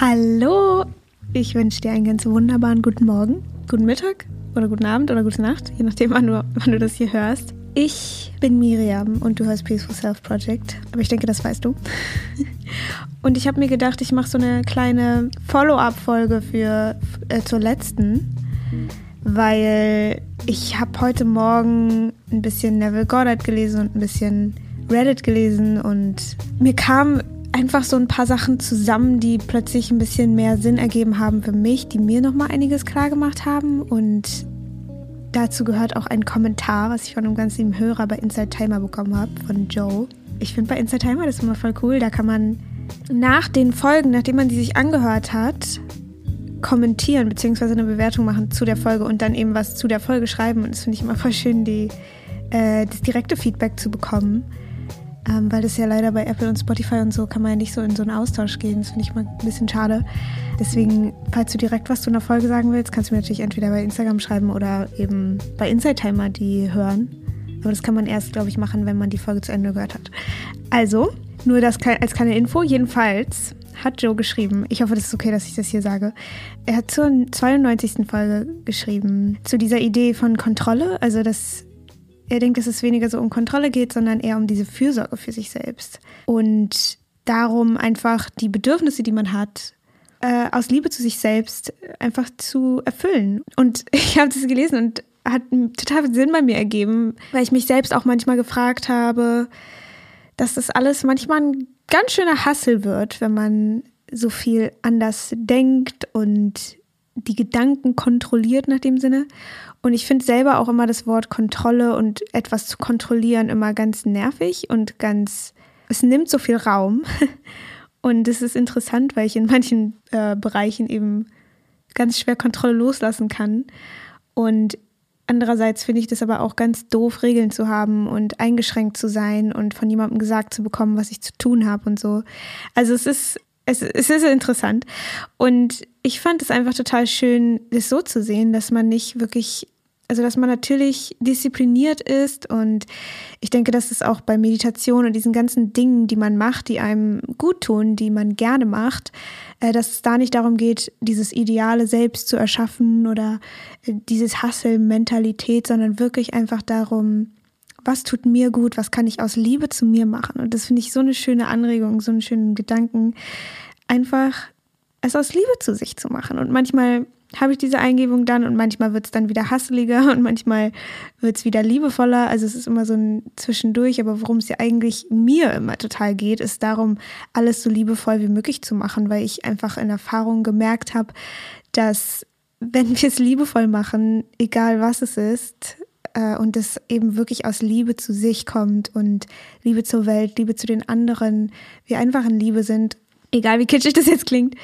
Hallo, ich wünsche dir einen ganz wunderbaren guten Morgen, guten Mittag oder guten Abend oder gute Nacht, je nachdem, wann du, wann du das hier hörst. Ich bin Miriam und du hörst Peaceful Self Project, aber ich denke, das weißt du. Und ich habe mir gedacht, ich mache so eine kleine Follow-up-Folge für äh, zur letzten, weil ich habe heute Morgen ein bisschen Neville Goddard gelesen und ein bisschen Reddit gelesen und mir kam einfach so ein paar Sachen zusammen, die plötzlich ein bisschen mehr Sinn ergeben haben für mich, die mir nochmal einiges klar gemacht haben. Und dazu gehört auch ein Kommentar, was ich von einem ganz lieben Hörer bei Inside Timer bekommen habe, von Joe. Ich finde bei Inside Timer das immer voll cool. Da kann man nach den Folgen, nachdem man die sich angehört hat, kommentieren bzw. eine Bewertung machen zu der Folge und dann eben was zu der Folge schreiben. Und das finde ich immer voll schön, die, äh, das direkte Feedback zu bekommen. Ähm, weil das ja leider bei Apple und Spotify und so kann man ja nicht so in so einen Austausch gehen. Das finde ich mal ein bisschen schade. Deswegen, falls du direkt was zu einer Folge sagen willst, kannst du mir natürlich entweder bei Instagram schreiben oder eben bei Inside Timer die hören. Aber das kann man erst, glaube ich, machen, wenn man die Folge zu Ende gehört hat. Also, nur das als kleine Info. Jedenfalls hat Joe geschrieben, ich hoffe, das ist okay, dass ich das hier sage. Er hat zur 92. Folge geschrieben, zu dieser Idee von Kontrolle, also dass er denkt, dass es weniger so um Kontrolle geht, sondern eher um diese Fürsorge für sich selbst. Und darum einfach die Bedürfnisse, die man hat, äh, aus Liebe zu sich selbst einfach zu erfüllen. Und ich habe das gelesen und hat total viel Sinn bei mir ergeben, weil ich mich selbst auch manchmal gefragt habe, dass das alles manchmal ein ganz schöner Hassel wird, wenn man so viel anders denkt und die Gedanken kontrolliert nach dem Sinne. Und ich finde selber auch immer das Wort Kontrolle und etwas zu kontrollieren immer ganz nervig und ganz, es nimmt so viel Raum. Und es ist interessant, weil ich in manchen äh, Bereichen eben ganz schwer Kontrolle loslassen kann. Und andererseits finde ich das aber auch ganz doof, Regeln zu haben und eingeschränkt zu sein und von jemandem gesagt zu bekommen, was ich zu tun habe und so. Also es ist es, es ist interessant. Und ich fand es einfach total schön, das so zu sehen, dass man nicht wirklich, also dass man natürlich diszipliniert ist. Und ich denke, dass es auch bei Meditation und diesen ganzen Dingen, die man macht, die einem gut tun, die man gerne macht, äh, dass es da nicht darum geht, dieses ideale Selbst zu erschaffen oder äh, dieses Hustle-Mentalität, sondern wirklich einfach darum, was tut mir gut, was kann ich aus Liebe zu mir machen. Und das finde ich so eine schöne Anregung, so einen schönen Gedanken, einfach es aus Liebe zu sich zu machen. Und manchmal habe ich diese Eingebung dann und manchmal wird es dann wieder hasseliger und manchmal wird es wieder liebevoller. Also es ist immer so ein Zwischendurch, aber worum es ja eigentlich mir immer total geht, ist darum, alles so liebevoll wie möglich zu machen, weil ich einfach in Erfahrung gemerkt habe, dass wenn wir es liebevoll machen, egal was es ist, äh, und es eben wirklich aus Liebe zu sich kommt und Liebe zur Welt, Liebe zu den anderen, wir einfach in Liebe sind, egal wie kitschig das jetzt klingt,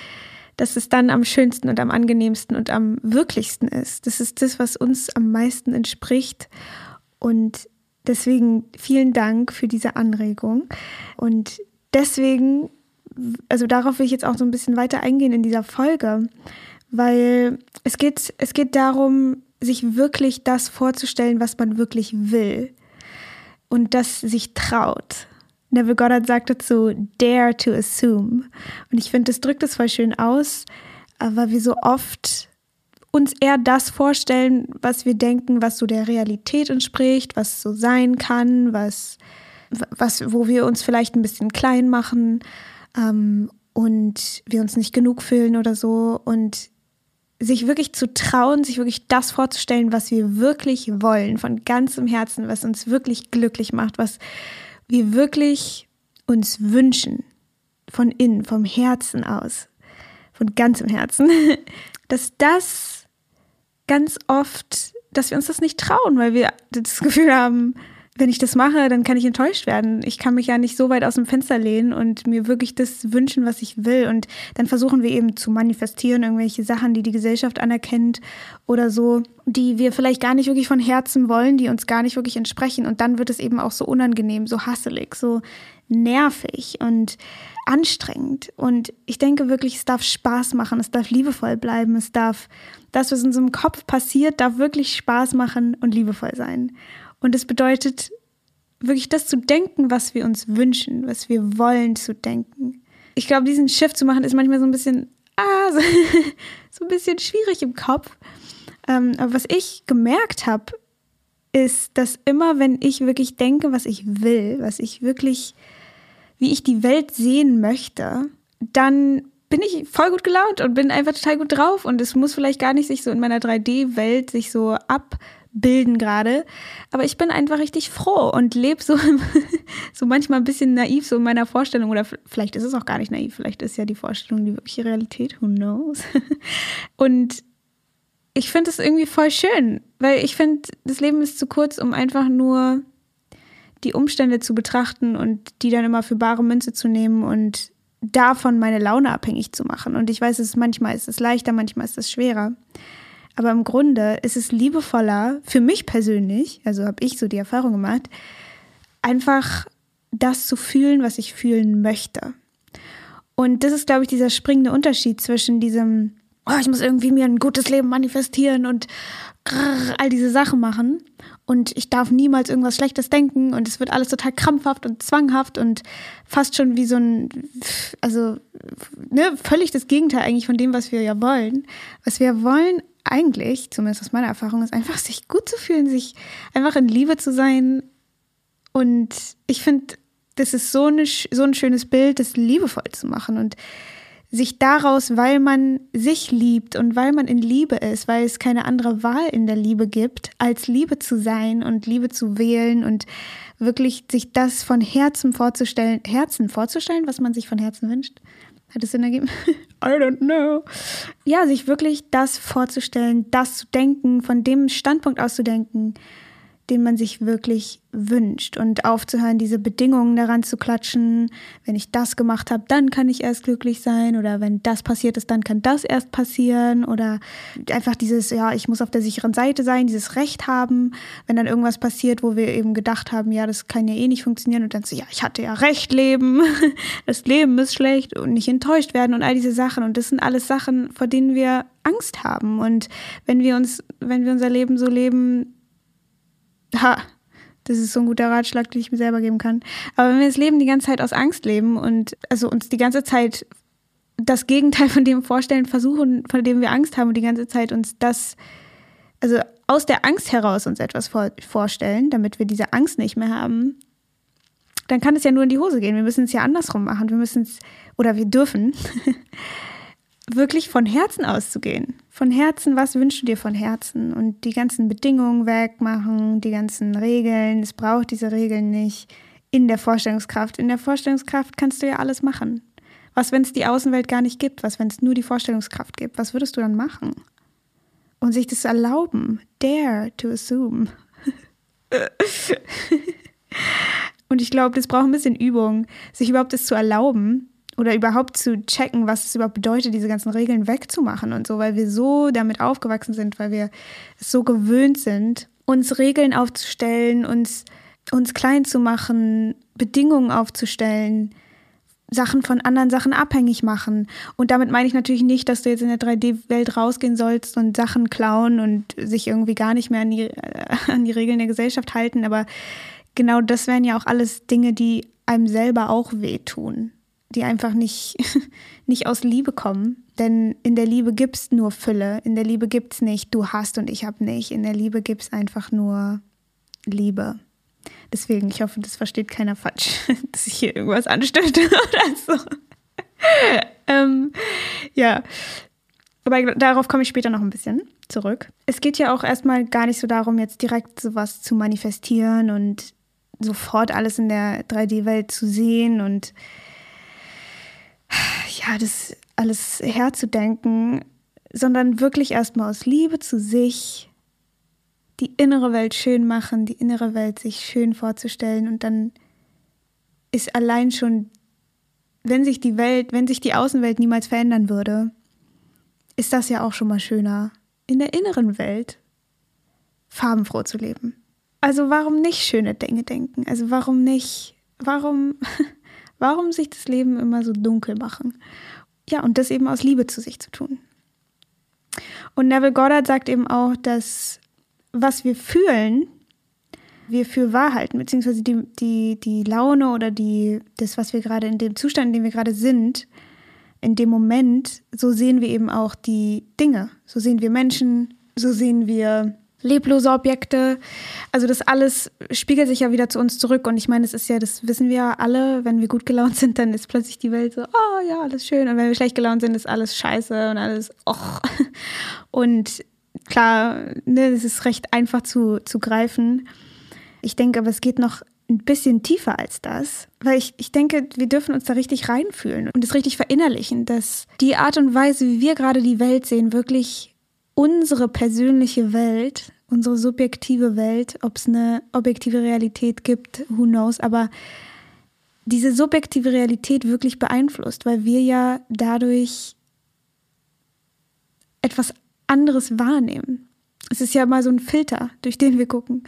dass es dann am schönsten und am angenehmsten und am wirklichsten ist. Das ist das, was uns am meisten entspricht. Und deswegen vielen Dank für diese Anregung. Und deswegen, also darauf will ich jetzt auch so ein bisschen weiter eingehen in dieser Folge, weil es geht, es geht darum, sich wirklich das vorzustellen, was man wirklich will und das sich traut. Neville Goddard sagt dazu, dare to assume. Und ich finde, das drückt es voll schön aus, weil wir so oft uns eher das vorstellen, was wir denken, was so der Realität entspricht, was so sein kann, was, was wo wir uns vielleicht ein bisschen klein machen ähm, und wir uns nicht genug fühlen oder so. Und sich wirklich zu trauen, sich wirklich das vorzustellen, was wir wirklich wollen, von ganzem Herzen, was uns wirklich glücklich macht, was wir wirklich uns wünschen, von innen, vom Herzen aus, von ganzem Herzen, dass das ganz oft, dass wir uns das nicht trauen, weil wir das Gefühl haben, wenn ich das mache, dann kann ich enttäuscht werden. Ich kann mich ja nicht so weit aus dem Fenster lehnen und mir wirklich das wünschen, was ich will. Und dann versuchen wir eben zu manifestieren, irgendwelche Sachen, die die Gesellschaft anerkennt oder so, die wir vielleicht gar nicht wirklich von Herzen wollen, die uns gar nicht wirklich entsprechen. Und dann wird es eben auch so unangenehm, so hasselig, so nervig und anstrengend. Und ich denke wirklich, es darf Spaß machen, es darf liebevoll bleiben, es darf, das, was in unserem Kopf passiert, darf wirklich Spaß machen und liebevoll sein. Und es bedeutet wirklich das zu denken, was wir uns wünschen, was wir wollen zu denken. Ich glaube, diesen Shift zu machen ist manchmal so ein bisschen ah, so, so ein bisschen schwierig im Kopf. Ähm, aber was ich gemerkt habe, ist, dass immer, wenn ich wirklich denke, was ich will, was ich wirklich, wie ich die Welt sehen möchte, dann bin ich voll gut gelaunt und bin einfach total gut drauf. Und es muss vielleicht gar nicht sich so in meiner 3D-Welt sich so abbilden gerade. Aber ich bin einfach richtig froh und lebe so, so manchmal ein bisschen naiv so in meiner Vorstellung. Oder vielleicht ist es auch gar nicht naiv. Vielleicht ist ja die Vorstellung die wirkliche Realität. Who knows? Und ich finde es irgendwie voll schön, weil ich finde, das Leben ist zu kurz, um einfach nur die Umstände zu betrachten und die dann immer für bare Münze zu nehmen und davon meine Laune abhängig zu machen. Und ich weiß, es manchmal ist es leichter, manchmal ist es schwerer. Aber im Grunde ist es liebevoller, für mich persönlich, also habe ich so die Erfahrung gemacht, einfach das zu fühlen, was ich fühlen möchte. Und das ist, glaube ich, dieser springende Unterschied zwischen diesem, oh, ich muss irgendwie mir ein gutes Leben manifestieren und all diese Sachen machen und ich darf niemals irgendwas Schlechtes denken und es wird alles total krampfhaft und zwanghaft und fast schon wie so ein, also ne, völlig das Gegenteil eigentlich von dem, was wir ja wollen. Was wir wollen eigentlich, zumindest aus meiner Erfahrung, ist einfach sich gut zu fühlen, sich einfach in Liebe zu sein und ich finde, das ist so, eine, so ein schönes Bild, das liebevoll zu machen und sich daraus, weil man sich liebt und weil man in Liebe ist, weil es keine andere Wahl in der Liebe gibt, als Liebe zu sein und Liebe zu wählen und wirklich sich das von Herzen vorzustellen, Herzen vorzustellen, was man sich von Herzen wünscht. Hat es Sinn ergeben? I don't know. Ja, sich wirklich das vorzustellen, das zu denken, von dem Standpunkt aus zu denken, den man sich wirklich wünscht. Und aufzuhören, diese Bedingungen daran zu klatschen. Wenn ich das gemacht habe, dann kann ich erst glücklich sein. Oder wenn das passiert ist, dann kann das erst passieren. Oder einfach dieses, ja, ich muss auf der sicheren Seite sein, dieses Recht haben, wenn dann irgendwas passiert, wo wir eben gedacht haben, ja, das kann ja eh nicht funktionieren. Und dann so, ja, ich hatte ja Recht, Leben, das Leben ist schlecht und nicht enttäuscht werden und all diese Sachen. Und das sind alles Sachen, vor denen wir Angst haben. Und wenn wir uns, wenn wir unser Leben so leben, ha, das ist so ein guter Ratschlag, den ich mir selber geben kann. Aber wenn wir das Leben die ganze Zeit aus Angst leben und also uns die ganze Zeit das Gegenteil von dem vorstellen, versuchen, von dem wir Angst haben und die ganze Zeit uns das, also aus der Angst heraus uns etwas vor, vorstellen, damit wir diese Angst nicht mehr haben, dann kann es ja nur in die Hose gehen. Wir müssen es ja andersrum machen. Wir müssen es, oder wir dürfen, wirklich von Herzen auszugehen. Von Herzen, was wünschst du dir von Herzen? Und die ganzen Bedingungen wegmachen, die ganzen Regeln. Es braucht diese Regeln nicht in der Vorstellungskraft. In der Vorstellungskraft kannst du ja alles machen. Was, wenn es die Außenwelt gar nicht gibt? Was, wenn es nur die Vorstellungskraft gibt? Was würdest du dann machen? Und sich das erlauben. Dare to assume. Und ich glaube, das braucht ein bisschen Übung, sich überhaupt das zu erlauben, oder überhaupt zu checken, was es überhaupt bedeutet, diese ganzen Regeln wegzumachen und so, weil wir so damit aufgewachsen sind, weil wir es so gewöhnt sind, uns Regeln aufzustellen, uns, uns klein zu machen, Bedingungen aufzustellen, Sachen von anderen Sachen abhängig machen. Und damit meine ich natürlich nicht, dass du jetzt in der 3D-Welt rausgehen sollst und Sachen klauen und sich irgendwie gar nicht mehr an die, an die Regeln der Gesellschaft halten, aber genau das wären ja auch alles Dinge, die einem selber auch wehtun die einfach nicht, nicht aus Liebe kommen. Denn in der Liebe gibt es nur Fülle. In der Liebe gibt es nicht, du hast und ich habe nicht. In der Liebe gibt es einfach nur Liebe. Deswegen, ich hoffe, das versteht keiner falsch, dass ich hier irgendwas anstöße oder so. ähm, ja, aber darauf komme ich später noch ein bisschen zurück. Es geht ja auch erstmal gar nicht so darum, jetzt direkt sowas zu manifestieren und sofort alles in der 3D-Welt zu sehen und ja, das alles herzudenken, sondern wirklich erstmal aus Liebe zu sich die innere Welt schön machen, die innere Welt sich schön vorzustellen und dann ist allein schon, wenn sich die Welt, wenn sich die Außenwelt niemals verändern würde, ist das ja auch schon mal schöner, in der inneren Welt farbenfroh zu leben. Also warum nicht schöne Dinge denken? Also warum nicht, warum Warum sich das Leben immer so dunkel machen? Ja, und das eben aus Liebe zu sich zu tun. Und Neville Goddard sagt eben auch, dass was wir fühlen, wir für wahr halten, beziehungsweise die, die, die Laune oder die, das, was wir gerade in dem Zustand, in dem wir gerade sind, in dem Moment, so sehen wir eben auch die Dinge. So sehen wir Menschen, so sehen wir leblose Objekte. Also das alles spiegelt sich ja wieder zu uns zurück. Und ich meine, es ist ja, das wissen wir ja alle, wenn wir gut gelaunt sind, dann ist plötzlich die Welt so, oh ja, alles schön. Und wenn wir schlecht gelaunt sind, ist alles scheiße und alles, och. Und klar, ne, es ist recht einfach zu, zu greifen. Ich denke aber, es geht noch ein bisschen tiefer als das, weil ich, ich denke, wir dürfen uns da richtig reinfühlen und es richtig verinnerlichen, dass die Art und Weise, wie wir gerade die Welt sehen, wirklich unsere persönliche Welt, unsere subjektive Welt, ob es eine objektive Realität gibt, who knows, aber diese subjektive Realität wirklich beeinflusst, weil wir ja dadurch etwas anderes wahrnehmen. Es ist ja mal so ein Filter, durch den wir gucken.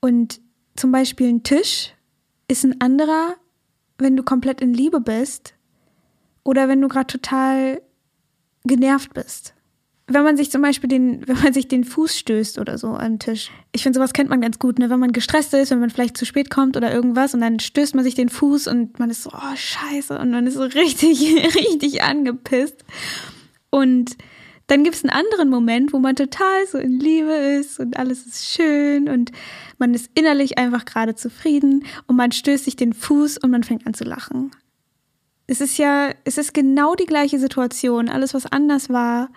Und zum Beispiel ein Tisch ist ein anderer, wenn du komplett in Liebe bist oder wenn du gerade total genervt bist. Wenn man sich zum Beispiel den, wenn man sich den Fuß stößt oder so am Tisch. Ich finde, sowas kennt man ganz gut, ne? Wenn man gestresst ist, wenn man vielleicht zu spät kommt oder irgendwas und dann stößt man sich den Fuß und man ist so, oh, scheiße, und man ist so richtig, richtig angepisst. Und dann gibt es einen anderen Moment, wo man total so in Liebe ist und alles ist schön und man ist innerlich einfach gerade zufrieden und man stößt sich den Fuß und man fängt an zu lachen. Es ist ja, es ist genau die gleiche Situation. Alles, was anders war,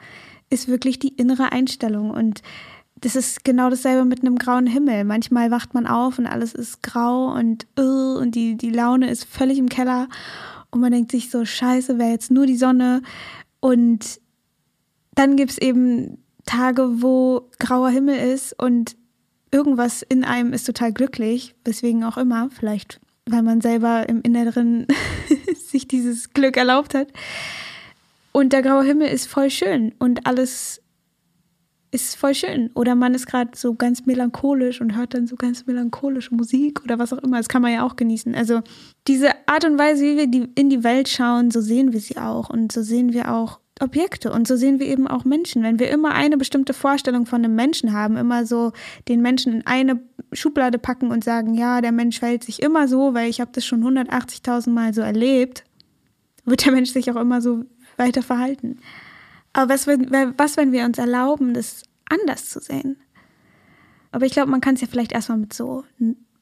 ist wirklich die innere Einstellung und das ist genau dasselbe mit einem grauen Himmel. Manchmal wacht man auf und alles ist grau und uh, und die, die Laune ist völlig im Keller und man denkt sich so, scheiße, wäre jetzt nur die Sonne und dann gibt es eben Tage, wo grauer Himmel ist und irgendwas in einem ist total glücklich, weswegen auch immer, vielleicht weil man selber im Inneren sich dieses Glück erlaubt hat. Und der graue Himmel ist voll schön und alles ist voll schön. Oder man ist gerade so ganz melancholisch und hört dann so ganz melancholische Musik oder was auch immer. Das kann man ja auch genießen. Also diese Art und Weise, wie wir die, in die Welt schauen, so sehen wir sie auch. Und so sehen wir auch Objekte und so sehen wir eben auch Menschen. Wenn wir immer eine bestimmte Vorstellung von einem Menschen haben, immer so den Menschen in eine Schublade packen und sagen, ja, der Mensch verhält sich immer so, weil ich habe das schon 180.000 Mal so erlebt, wird der Mensch sich auch immer so weiter verhalten. Aber was, was wenn wir uns erlauben, das anders zu sehen? Aber ich glaube, man kann es ja vielleicht erstmal mit so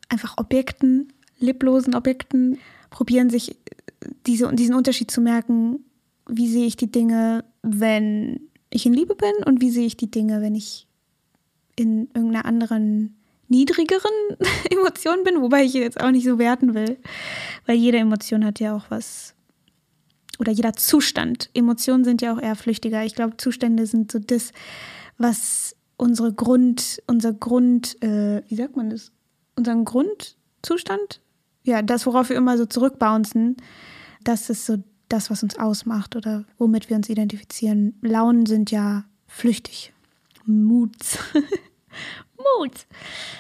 einfach Objekten, leblosen Objekten probieren, sich diese, diesen Unterschied zu merken, wie sehe ich die Dinge, wenn ich in Liebe bin und wie sehe ich die Dinge, wenn ich in irgendeiner anderen niedrigeren Emotion bin, wobei ich jetzt auch nicht so werten will, weil jede Emotion hat ja auch was oder jeder Zustand. Emotionen sind ja auch eher flüchtiger. Ich glaube, Zustände sind so das, was unsere Grund, unser Grund, äh, wie sagt man das? Unseren Grundzustand? Ja, das, worauf wir immer so zurückbouncen, das ist so das, was uns ausmacht oder womit wir uns identifizieren. Launen sind ja flüchtig. Moods. Moods.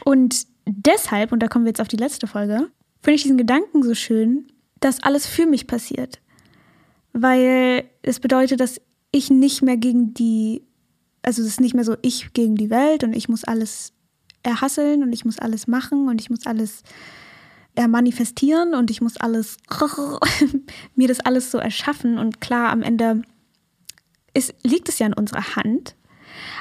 Und deshalb, und da kommen wir jetzt auf die letzte Folge, finde ich diesen Gedanken so schön, dass alles für mich passiert. Weil es bedeutet, dass ich nicht mehr gegen die, also es ist nicht mehr so ich gegen die Welt und ich muss alles erhasseln und ich muss alles machen und ich muss alles äh, manifestieren und ich muss alles, mir das alles so erschaffen. Und klar, am Ende ist, liegt es ja in unserer Hand.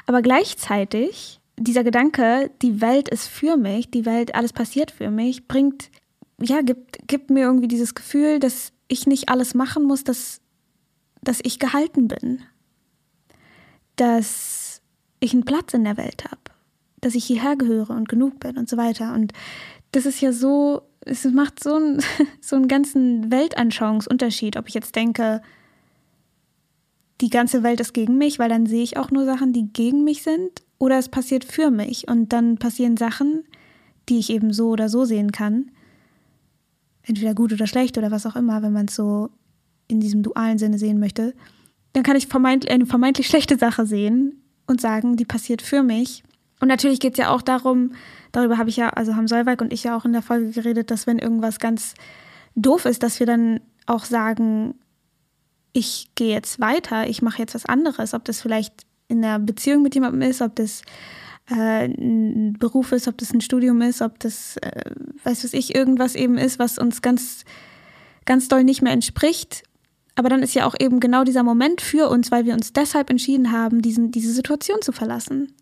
Aber gleichzeitig, dieser Gedanke, die Welt ist für mich, die Welt, alles passiert für mich, bringt, ja, gibt, gibt mir irgendwie dieses Gefühl, dass ich nicht alles machen muss, dass, dass ich gehalten bin. Dass ich einen Platz in der Welt habe. Dass ich hierher gehöre und genug bin und so weiter. Und das ist ja so es macht so, ein, so einen ganzen Weltanschauungsunterschied, ob ich jetzt denke, die ganze Welt ist gegen mich, weil dann sehe ich auch nur Sachen, die gegen mich sind, oder es passiert für mich und dann passieren Sachen, die ich eben so oder so sehen kann. Entweder gut oder schlecht oder was auch immer, wenn man es so in diesem dualen Sinne sehen möchte. Dann kann ich vermeintlich, eine vermeintlich schlechte Sache sehen und sagen, die passiert für mich. Und natürlich geht es ja auch darum, darüber habe ich ja, also haben Solveig und ich ja auch in der Folge geredet, dass wenn irgendwas ganz doof ist, dass wir dann auch sagen, ich gehe jetzt weiter, ich mache jetzt was anderes, ob das vielleicht in einer Beziehung mit jemandem ist, ob das äh, ein Beruf ist, ob das ein Studium ist, ob das, äh, weiß was ich, irgendwas eben ist, was uns ganz, ganz doll nicht mehr entspricht. Aber dann ist ja auch eben genau dieser Moment für uns, weil wir uns deshalb entschieden haben, diesen, diese Situation zu verlassen.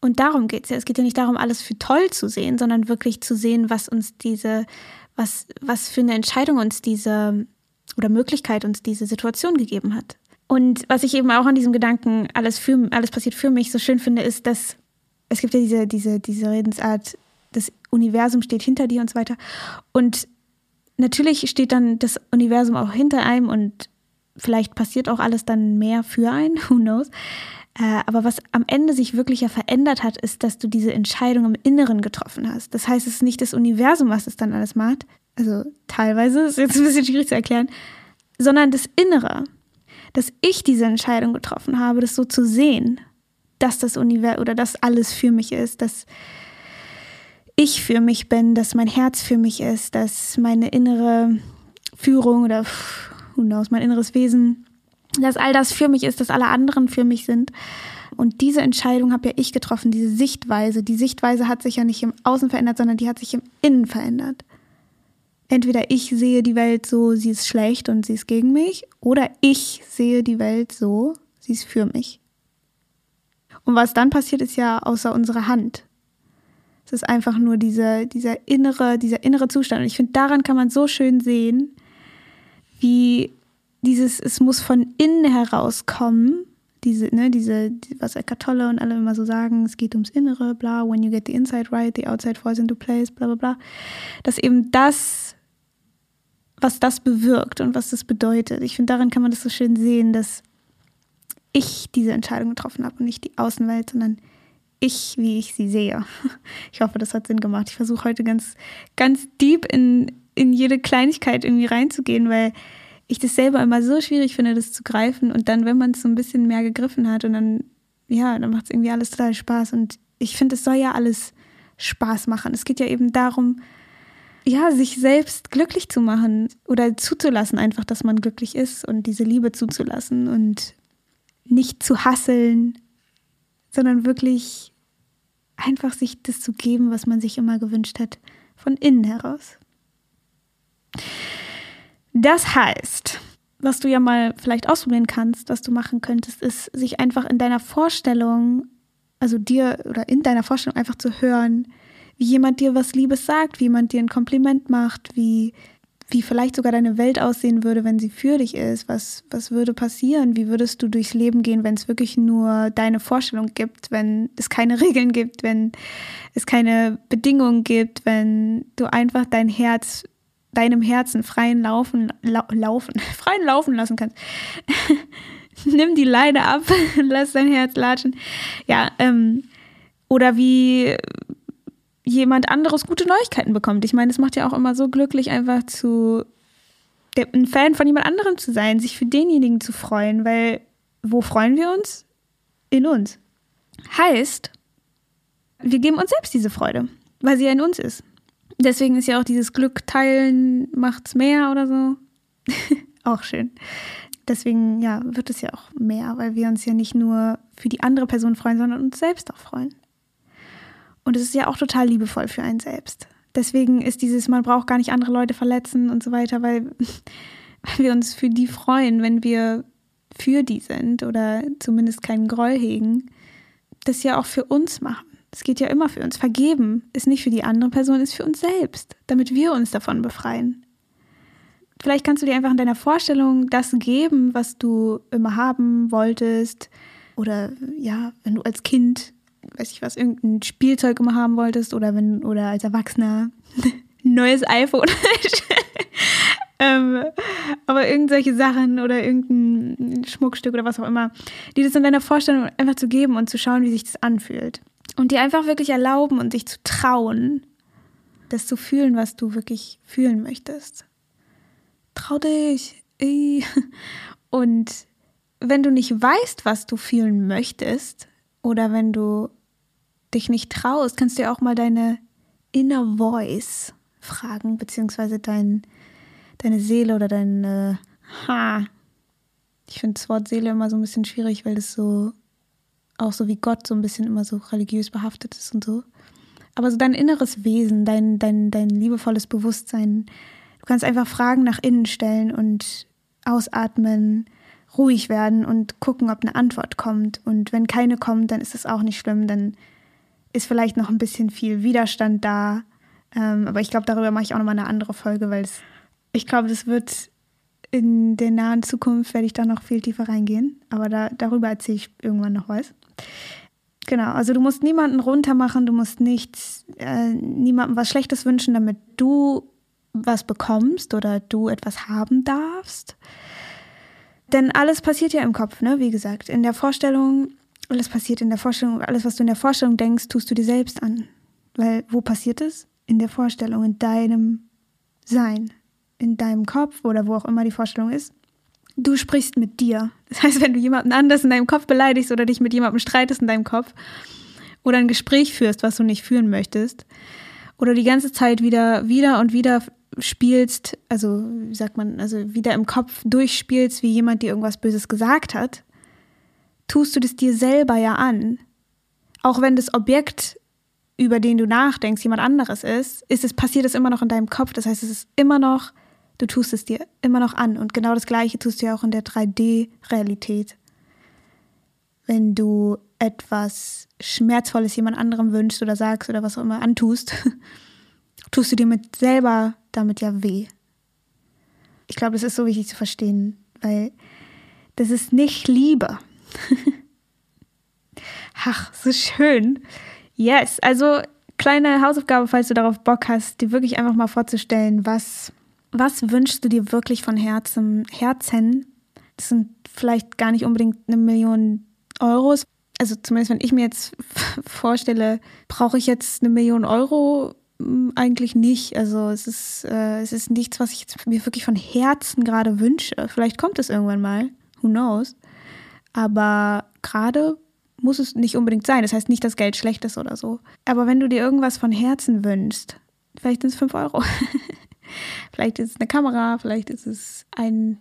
Und darum geht es ja. Es geht ja nicht darum, alles für toll zu sehen, sondern wirklich zu sehen, was uns diese, was, was für eine Entscheidung uns diese oder Möglichkeit uns diese Situation gegeben hat. Und was ich eben auch an diesem Gedanken, alles, für, alles passiert für mich, so schön finde, ist, dass es gibt ja diese, diese, diese Redensart, das Universum steht hinter dir und so weiter. Und natürlich steht dann das Universum auch hinter einem und vielleicht passiert auch alles dann mehr für einen, who knows. Äh, aber was am Ende sich wirklich ja verändert hat, ist, dass du diese Entscheidung im Inneren getroffen hast. Das heißt, es ist nicht das Universum, was es dann alles macht. Also teilweise, ist jetzt ein bisschen schwierig zu erklären, sondern das Innere. Dass ich diese Entscheidung getroffen habe, das so zu sehen, dass das Universum oder dass alles für mich ist, dass ich für mich bin, dass mein Herz für mich ist, dass meine innere Führung oder who knows, mein inneres Wesen, dass all das für mich ist, dass alle anderen für mich sind. Und diese Entscheidung habe ja ich getroffen, diese Sichtweise. Die Sichtweise hat sich ja nicht im Außen verändert, sondern die hat sich im Innen verändert. Entweder ich sehe die Welt so, sie ist schlecht und sie ist gegen mich, oder ich sehe die Welt so, sie ist für mich. Und was dann passiert, ist ja außer unserer Hand. Es ist einfach nur dieser, dieser innere, dieser innere Zustand. Und ich finde, daran kann man so schön sehen, wie dieses, es muss von innen herauskommen, diese, ne, diese, was Eckhart Tolle und alle immer so sagen, es geht ums Innere, bla, when you get the inside right, the outside falls into place, bla, bla, bla. Dass eben das, was das bewirkt und was das bedeutet. Ich finde, daran kann man das so schön sehen, dass ich diese Entscheidung getroffen habe und nicht die Außenwelt, sondern ich, wie ich sie sehe. Ich hoffe, das hat Sinn gemacht. Ich versuche heute ganz, ganz deep in, in jede Kleinigkeit irgendwie reinzugehen, weil ich das selber immer so schwierig finde, das zu greifen. Und dann, wenn man es so ein bisschen mehr gegriffen hat und dann, ja, dann macht es irgendwie alles total Spaß. Und ich finde, es soll ja alles Spaß machen. Es geht ja eben darum, ja, sich selbst glücklich zu machen oder zuzulassen, einfach, dass man glücklich ist und diese Liebe zuzulassen und nicht zu hasseln, sondern wirklich einfach sich das zu geben, was man sich immer gewünscht hat, von innen heraus. Das heißt, was du ja mal vielleicht ausprobieren kannst, was du machen könntest, ist, sich einfach in deiner Vorstellung, also dir oder in deiner Vorstellung einfach zu hören, wie jemand dir was Liebes sagt, wie jemand dir ein Kompliment macht, wie wie vielleicht sogar deine Welt aussehen würde, wenn sie für dich ist. Was, was würde passieren? Wie würdest du durchs Leben gehen, wenn es wirklich nur deine Vorstellung gibt, wenn es keine Regeln gibt, wenn es keine Bedingungen gibt, wenn du einfach dein Herz, deinem Herzen freien Laufen, lau, laufen, freien Laufen lassen kannst. Nimm die Leine ab, lass dein Herz latschen. Ja, ähm, oder wie, jemand anderes gute Neuigkeiten bekommt. Ich meine, es macht ja auch immer so glücklich, einfach zu ein Fan von jemand anderem zu sein, sich für denjenigen zu freuen, weil wo freuen wir uns? In uns. Heißt, wir geben uns selbst diese Freude, weil sie ja in uns ist. Deswegen ist ja auch dieses Glück teilen macht's mehr oder so. auch schön. Deswegen, ja, wird es ja auch mehr, weil wir uns ja nicht nur für die andere Person freuen, sondern uns selbst auch freuen. Und es ist ja auch total liebevoll für einen selbst. Deswegen ist dieses, man braucht gar nicht andere Leute verletzen und so weiter, weil, wir uns für die freuen, wenn wir für die sind oder zumindest keinen Groll hegen, das ja auch für uns machen. Es geht ja immer für uns. Vergeben ist nicht für die andere Person, ist für uns selbst, damit wir uns davon befreien. Vielleicht kannst du dir einfach in deiner Vorstellung das geben, was du immer haben wolltest. Oder ja, wenn du als Kind weiß ich was, irgendein Spielzeug immer haben wolltest oder wenn, oder als Erwachsener ein neues iPhone. ähm, aber irgendwelche Sachen oder irgendein Schmuckstück oder was auch immer, die das in deiner Vorstellung einfach zu geben und zu schauen, wie sich das anfühlt. Und dir einfach wirklich erlauben und sich zu trauen, das zu fühlen, was du wirklich fühlen möchtest. Trau dich. Und wenn du nicht weißt, was du fühlen möchtest, oder wenn du dich nicht traust, kannst du ja auch mal deine Inner Voice fragen, beziehungsweise dein, deine Seele oder dein äh, Ha. Ich finde das Wort Seele immer so ein bisschen schwierig, weil es so auch so wie Gott so ein bisschen immer so religiös behaftet ist und so. Aber so dein inneres Wesen, dein, dein, dein liebevolles Bewusstsein, du kannst einfach Fragen nach innen stellen und ausatmen, ruhig werden und gucken, ob eine Antwort kommt. Und wenn keine kommt, dann ist es auch nicht schlimm, dann ist vielleicht noch ein bisschen viel Widerstand da. Ähm, aber ich glaube, darüber mache ich auch nochmal eine andere Folge, weil ich glaube, das wird in der nahen Zukunft, werde ich da noch viel tiefer reingehen. Aber da, darüber erzähle ich irgendwann noch was. Genau, also du musst niemanden runtermachen, du musst nichts, äh, niemandem was Schlechtes wünschen, damit du was bekommst oder du etwas haben darfst. Denn alles passiert ja im Kopf, ne? Wie gesagt, in der Vorstellung, alles passiert in der Vorstellung, alles, was du in der Vorstellung denkst, tust du dir selbst an. Weil wo passiert es? In der Vorstellung, in deinem Sein, in deinem Kopf oder wo auch immer die Vorstellung ist. Du sprichst mit dir. Das heißt, wenn du jemanden anders in deinem Kopf beleidigst oder dich mit jemandem streitest in deinem Kopf oder ein Gespräch führst, was du nicht führen möchtest, oder die ganze Zeit wieder, wieder und wieder spielst, also wie sagt man, also wieder im Kopf durchspielst, wie jemand dir irgendwas Böses gesagt hat, tust du das dir selber ja an. Auch wenn das Objekt, über den du nachdenkst, jemand anderes ist, ist es, passiert es immer noch in deinem Kopf. Das heißt, es ist immer noch, du tust es dir immer noch an. Und genau das Gleiche tust du ja auch in der 3D-Realität. Wenn du etwas Schmerzvolles jemand anderem wünschst oder sagst oder was auch immer antust, tust du dir mit selber damit ja weh. Ich glaube, das ist so wichtig zu verstehen, weil das ist nicht Liebe. Ach, so schön. Yes, also kleine Hausaufgabe, falls du darauf Bock hast, dir wirklich einfach mal vorzustellen, was, was wünschst du dir wirklich von Herzen, Herzen? Das sind vielleicht gar nicht unbedingt eine Million Euros. Also zumindest wenn ich mir jetzt vorstelle, brauche ich jetzt eine Million Euro hm, eigentlich nicht. Also es ist, äh, es ist nichts, was ich mir wirklich von Herzen gerade wünsche. Vielleicht kommt es irgendwann mal. Who knows? Aber gerade muss es nicht unbedingt sein. Das heißt nicht, dass Geld schlecht ist oder so. Aber wenn du dir irgendwas von Herzen wünschst, vielleicht sind es 5 Euro. vielleicht ist es eine Kamera, vielleicht ist es ein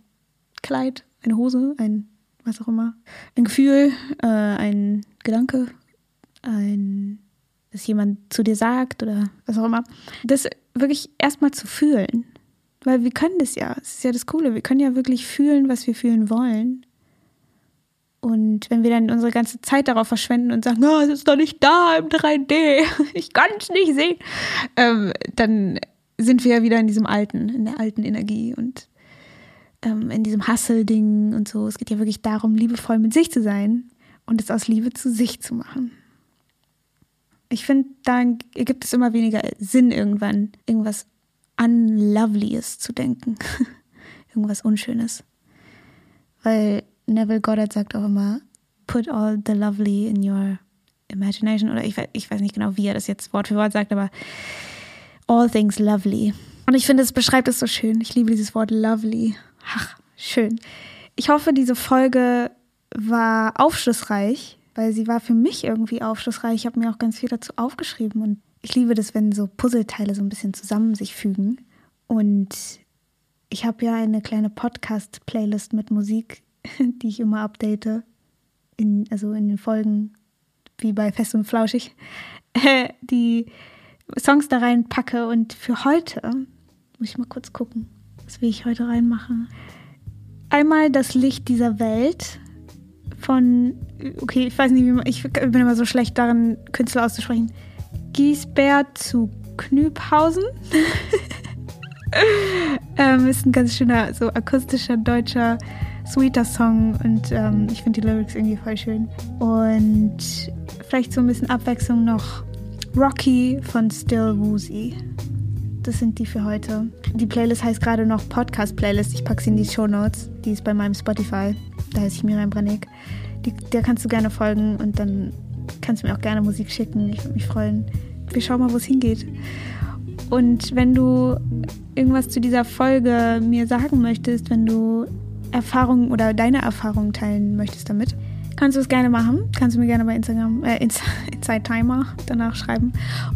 Kleid, eine Hose, ein was auch immer. Ein Gefühl, äh, ein Gedanke, ein dass jemand zu dir sagt oder was auch immer, das wirklich erstmal zu fühlen. Weil wir können das ja. Das ist ja das Coole. Wir können ja wirklich fühlen, was wir fühlen wollen. Und wenn wir dann unsere ganze Zeit darauf verschwenden und sagen, oh, es ist doch nicht da im 3D, ich kann es nicht sehen, ähm, dann sind wir ja wieder in diesem alten, in der alten Energie und ähm, in diesem Hustle-Ding und so. Es geht ja wirklich darum, liebevoll mit sich zu sein und es aus Liebe zu sich zu machen ich finde, da gibt es immer weniger Sinn, irgendwann irgendwas Unlovelyes zu denken. irgendwas Unschönes. Weil Neville Goddard sagt auch immer, put all the lovely in your imagination. Oder ich, ich weiß nicht genau, wie er das jetzt Wort für Wort sagt, aber all things lovely. Und ich finde, es beschreibt es so schön. Ich liebe dieses Wort lovely. Ach, schön. Ich hoffe, diese Folge war aufschlussreich weil sie war für mich irgendwie aufschlussreich. Ich habe mir auch ganz viel dazu aufgeschrieben und ich liebe das, wenn so Puzzleteile so ein bisschen zusammen sich fügen. Und ich habe ja eine kleine Podcast-Playlist mit Musik, die ich immer update. In, also in den Folgen, wie bei Fest und Flauschig, die Songs da reinpacke. Und für heute, muss ich mal kurz gucken, was will ich heute reinmachen. Einmal das Licht dieser Welt von, okay, ich weiß nicht, wie man, ich bin immer so schlecht darin, Künstler auszusprechen. Giesbert zu Knübhausen. ähm, ist ein ganz schöner, so akustischer, deutscher, sweeter Song und ähm, ich finde die Lyrics irgendwie voll schön. Und vielleicht so ein bisschen Abwechslung noch Rocky von Still Woozy. Das sind die für heute. Die Playlist heißt gerade noch Podcast Playlist. Ich packe sie in die Show Notes. Die ist bei meinem Spotify da heiße ich Miriam Branek. Die, der kannst du gerne folgen und dann kannst du mir auch gerne Musik schicken. Ich würde mich freuen. Wir schauen mal, wo es hingeht. Und wenn du irgendwas zu dieser Folge mir sagen möchtest, wenn du Erfahrungen oder deine Erfahrungen teilen möchtest damit, kannst du es gerne machen. Kannst du mir gerne bei Instagram, äh, Inside Timer danach schreiben.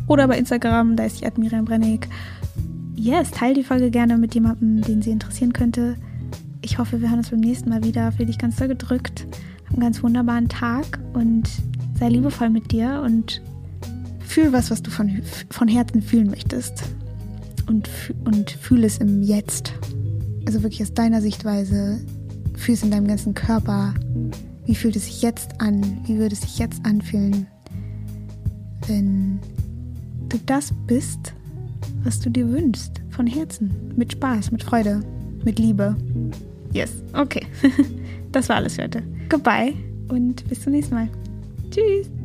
Oder bei Instagram, da ist die Admiriam Brennig. Yes, teile die Folge gerne mit jemandem, den sie interessieren könnte. Ich hoffe, wir hören uns beim nächsten Mal wieder. Fühl dich ganz doll gedrückt. Hab einen ganz wunderbaren Tag und sei liebevoll mit dir und fühl was, was du von, von Herzen fühlen möchtest. Und, und fühl es im Jetzt. Also wirklich aus deiner Sichtweise, fühlst in deinem ganzen Körper. Wie fühlt es sich jetzt an? Wie würde es sich jetzt anfühlen, wenn du das bist, was du dir wünschst, von Herzen, mit Spaß, mit Freude, mit Liebe. Yes, okay. Das war alles für heute. Goodbye und bis zum nächsten Mal. Tschüss.